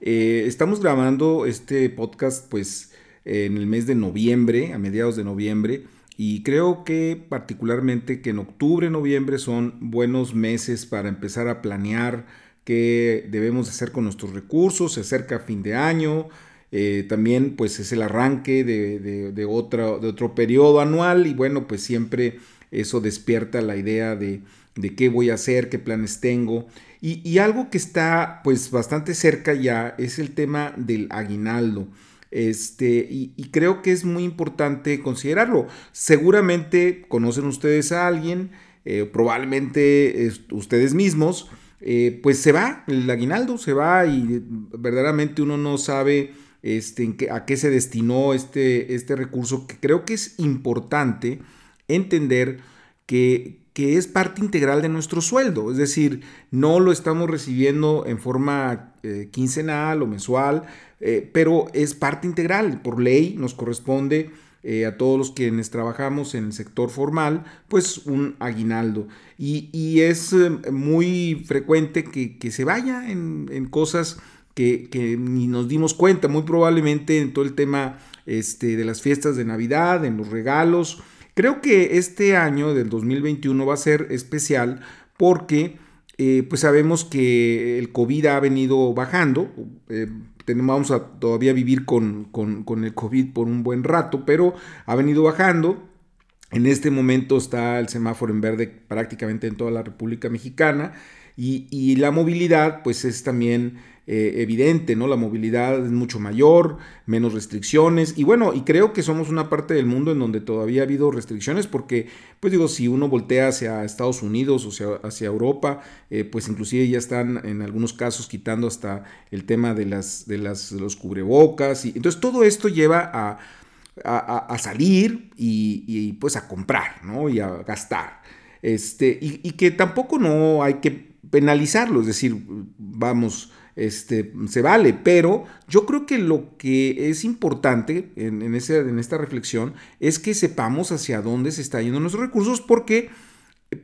Eh, estamos grabando este podcast pues en el mes de noviembre, a mediados de noviembre, y creo que particularmente que en octubre, noviembre son buenos meses para empezar a planear qué debemos hacer con nuestros recursos, se acerca fin de año, eh, también pues es el arranque de, otro, de otro periodo anual y bueno pues siempre eso despierta la idea de, de qué voy a hacer, qué planes tengo. Y, algo que está pues bastante cerca ya es el tema del aguinaldo. Este, y, creo que es muy importante considerarlo. Seguramente conocen ustedes a alguien, eh, probablemente ustedes mismos, eh, pues se va, el aguinaldo se va y verdaderamente uno no sabe este, a qué se destinó este, este recurso, que creo que es importante entender que, que es parte integral de nuestro sueldo, es decir, no lo estamos recibiendo en forma eh, quincenal o mensual, eh, pero es parte integral, por ley nos corresponde eh, a todos los quienes trabajamos en el sector formal, pues un aguinaldo. Y, es muy frecuente que, se vaya en, cosas que, que, ni nos dimos cuenta, muy probablemente en todo el tema este, de las fiestas de Navidad, en los regalos, Creo que este año del 2021 va a ser especial porque eh, pues sabemos que el COVID ha venido bajando. Eh, vamos a todavía vivir con, el COVID por un buen rato, pero ha venido bajando. En este momento está el semáforo en verde prácticamente en toda la República Mexicana y, la movilidad pues es también eh, evidente, ¿no? La movilidad es mucho mayor, menos restricciones y bueno, y creo que somos una parte del mundo en donde todavía ha habido restricciones porque, pues digo, si uno voltea hacia Estados Unidos o hacia Europa, eh, pues inclusive ya están en algunos casos quitando hasta el tema de, las, de las, los cubrebocas y entonces todo esto lleva a, a, salir y, pues a comprar, ¿no? Y a gastar. Este, y, y que tampoco no hay que penalizarlo, es decir, vamos, este, se vale, pero yo creo que lo que es importante en, en, en esta reflexión es que sepamos hacia dónde se están yendo nuestros recursos porque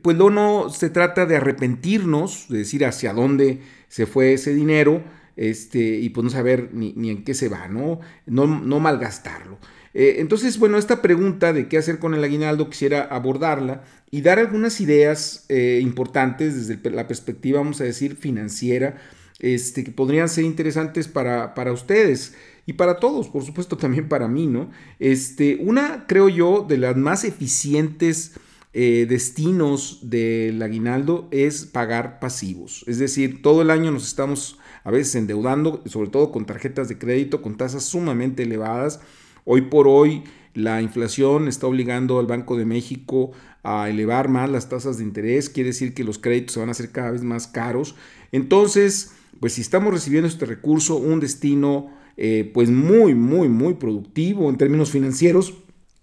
pues no, no se trata de arrepentirnos, de decir hacia dónde se fue ese dinero este, y pues no saber ni, ni en qué se va, ¿no? No, no malgastarlo. Eh, entonces, bueno, esta pregunta de qué hacer con el aguinaldo quisiera abordarla y dar algunas ideas eh, importantes desde la perspectiva, vamos a decir, financiera este, que podrían ser interesantes para, para ustedes y para todos, por supuesto también para mí, ¿no? Este, una, creo yo, de las más eficientes eh, destinos del aguinaldo es pagar pasivos. Es decir, todo el año nos estamos a veces endeudando, sobre todo con tarjetas de crédito, con tasas sumamente elevadas. Hoy por hoy la inflación está obligando al Banco de México a elevar más las tasas de interés, quiere decir que los créditos se van a hacer cada vez más caros. Entonces, pues si estamos recibiendo este recurso, un destino eh, pues muy, muy, muy productivo en términos financieros,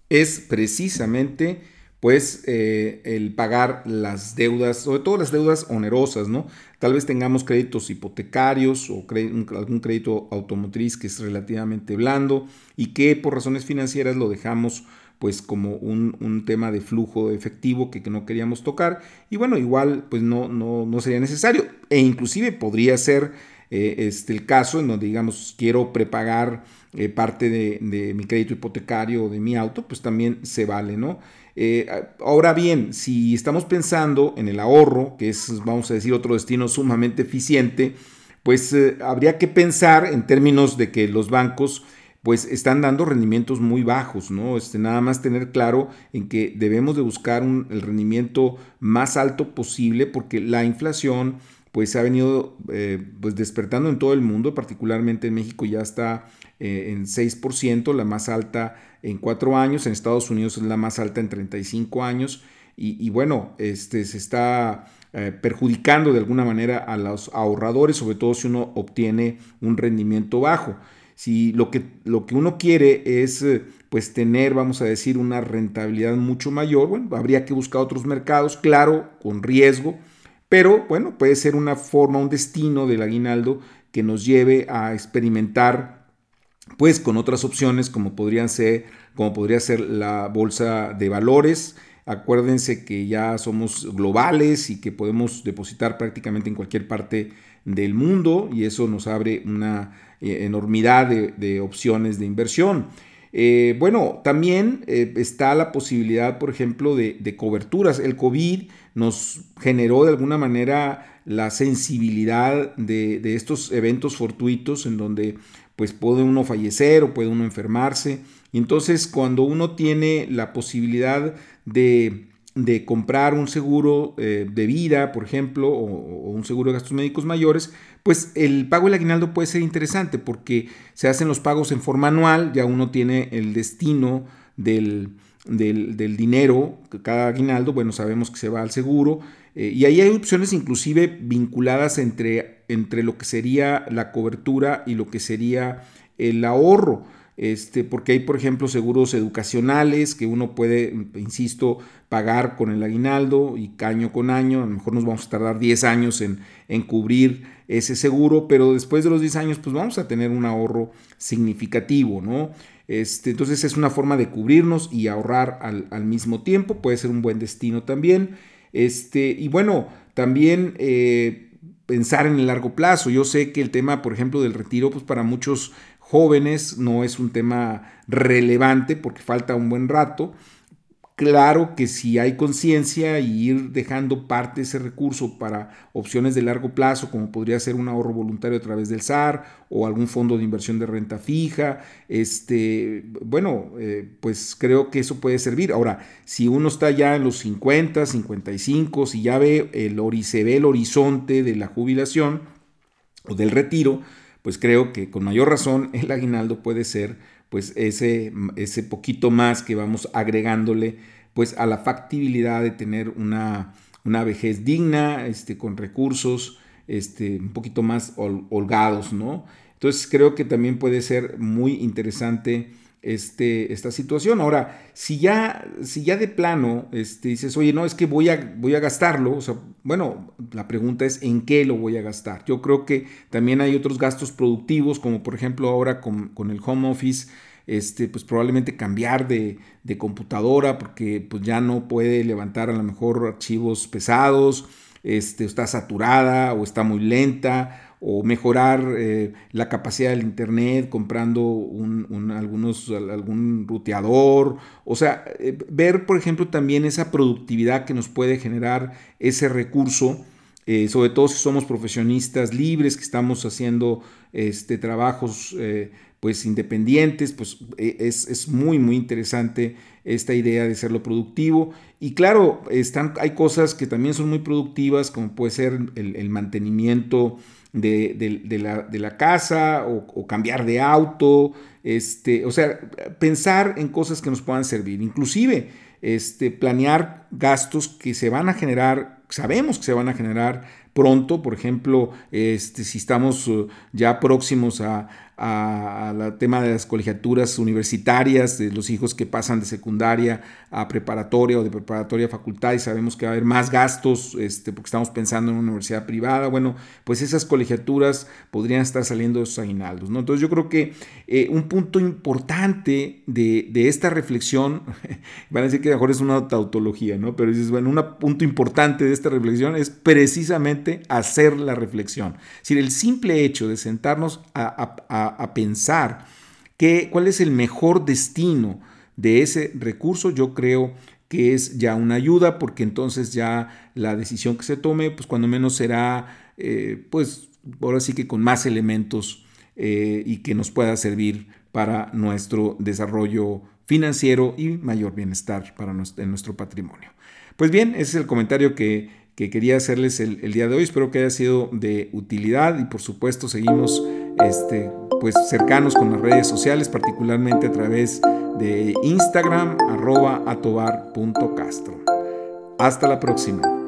es precisamente pues eh, el pagar las deudas, sobre todo las deudas onerosas, ¿no? Tal vez tengamos créditos hipotecarios o algún crédito automotriz que es relativamente blando y que por razones financieras lo dejamos pues como un, tema de flujo efectivo que, no queríamos tocar y bueno, igual pues no, no, no sería necesario e inclusive podría ser eh, este, el caso en donde digamos quiero prepagar eh, parte de, mi crédito hipotecario o de mi auto, pues también se vale, ¿no? Eh, ahora bien, si estamos pensando en el ahorro, que es, vamos a decir, otro destino sumamente eficiente, pues habría que pensar en términos de que los bancos pues están dando rendimientos muy bajos, ¿no? Este, nada más tener claro en que debemos de buscar el rendimiento más alto posible porque la inflación pues se ha venido eh, pues despertando en todo el mundo, particularmente en México ya está eh, en 6%, la más alta en cuatro años, en Estados Unidos es la más alta en 35 años y, bueno, este, se está eh, perjudicando de alguna manera a los ahorradores, sobre todo si uno obtiene un rendimiento bajo. si lo que, lo que uno quiere es eh, pues tener, vamos a decir, una rentabilidad mucho mayor, bueno, habría que buscar otros mercados, claro, con riesgo, pero bueno, puede ser una forma, un destino del aguinaldo que nos lleve a experimentar pues con otras opciones como podrían ser como podría ser la bolsa de valores. Acuérdense que ya somos globales y que podemos depositar prácticamente en cualquier parte del mundo y eso nos abre una eh, enormidad de opciones de inversión. Eh, bueno, también eh, está la posibilidad, por ejemplo, de, coberturas. El COVID nos generó de alguna manera la sensibilidad de, estos eventos fortuitos en donde pues puede uno fallecer o puede uno enfermarse. Y entonces cuando uno tiene la posibilidad de, comprar un seguro eh, de vida, por ejemplo, o, un seguro de gastos médicos mayores, pues el pago del aguinaldo puede ser interesante porque se hacen los pagos en forma anual, ya uno tiene el destino del, del, dinero, cada aguinaldo, bueno, sabemos que se va al seguro, eh, y ahí hay opciones inclusive vinculadas entre, entre lo que sería la cobertura y lo que sería el ahorro. Este, porque hay, por ejemplo, seguros educacionales que uno puede, insisto, pagar con el aguinaldo y año con año. A lo mejor nos vamos a tardar 10 años en, en cubrir ese seguro, pero después de los 10 años, pues vamos a tener un ahorro significativo, ¿no? Este, entonces es una forma de cubrirnos y ahorrar al, mismo tiempo, puede ser un buen destino también. Este, y bueno, también eh, pensar en el largo plazo. Yo sé que el tema, por ejemplo, del retiro, pues para muchos jóvenes no es un tema relevante porque falta un buen rato. Claro que si hay conciencia y ir dejando parte de ese recurso para opciones de largo plazo, como podría ser un ahorro voluntario a través del SAR o algún fondo de inversión de renta fija, este, bueno, eh, pues creo que eso puede servir. Ahora, si uno está ya en los 50, 55, si ya ve el, se ve el horizonte de la jubilación o del retiro, pues creo que con mayor razón el aguinaldo puede ser pues ese, ese poquito más que vamos agregándole pues a la factibilidad de tener una, una vejez digna, este, con recursos este, un poquito más holgados, ¿no? Entonces creo que también puede ser muy interesante este, esta situación. Ahora, si ya, si ya de plano este, dices, oye, no, es que voy a, voy a gastarlo, o sea, bueno, la pregunta es en qué lo voy a gastar. Yo creo que también hay otros gastos productivos, como por ejemplo ahora con, con el home office, este, pues probablemente cambiar de, de, computadora porque pues ya no puede levantar a lo mejor archivos pesados, este, está saturada o está muy lenta o mejorar eh, la capacidad del internet comprando un, algunos, algún ruteador, o sea, eh, ver por ejemplo también esa productividad que nos puede generar ese recurso, eh, sobre todo si somos profesionistas libres que estamos haciendo este, trabajos pues independientes, pues es, muy muy interesante esta idea de serlo productivo. Y claro, están, hay cosas que también son muy productivas, como puede ser el mantenimiento de, la, casa o, cambiar de auto, este, o sea, pensar en cosas que nos puedan servir, inclusive este, planear gastos que se van a generar, sabemos que se van a generar pronto, por ejemplo, este, si estamos uh, ya próximos a, al tema de las colegiaturas universitarias, de los hijos que pasan de secundaria a preparatoria o de preparatoria a facultad y sabemos que va a haber más gastos este, porque estamos pensando en una universidad privada, bueno, pues esas colegiaturas podrían estar saliendo de esos aguinaldos. ¿no? Entonces yo creo que eh, un punto importante de, de, esta reflexión, van a decir que mejor es una tautología, ¿no? pero dices, bueno, un punto importante de esta reflexión es precisamente hacer la reflexión. Es decir, el simple hecho de sentarnos a a, pensar que, cuál es el mejor destino de ese recurso, yo creo que es ya una ayuda, porque entonces ya la decisión que se tome, pues cuando menos será, eh, pues ahora sí que con más elementos eh, y que nos pueda servir para nuestro desarrollo financiero y mayor bienestar para nuestro, en nuestro patrimonio. Pues bien, ese es el comentario que, que quería hacerles el, el, día de hoy. Espero que haya sido de utilidad y por supuesto seguimos este, pues cercanos con las redes sociales, particularmente a través de Instagram, arroba atobar.castro. Hasta la próxima.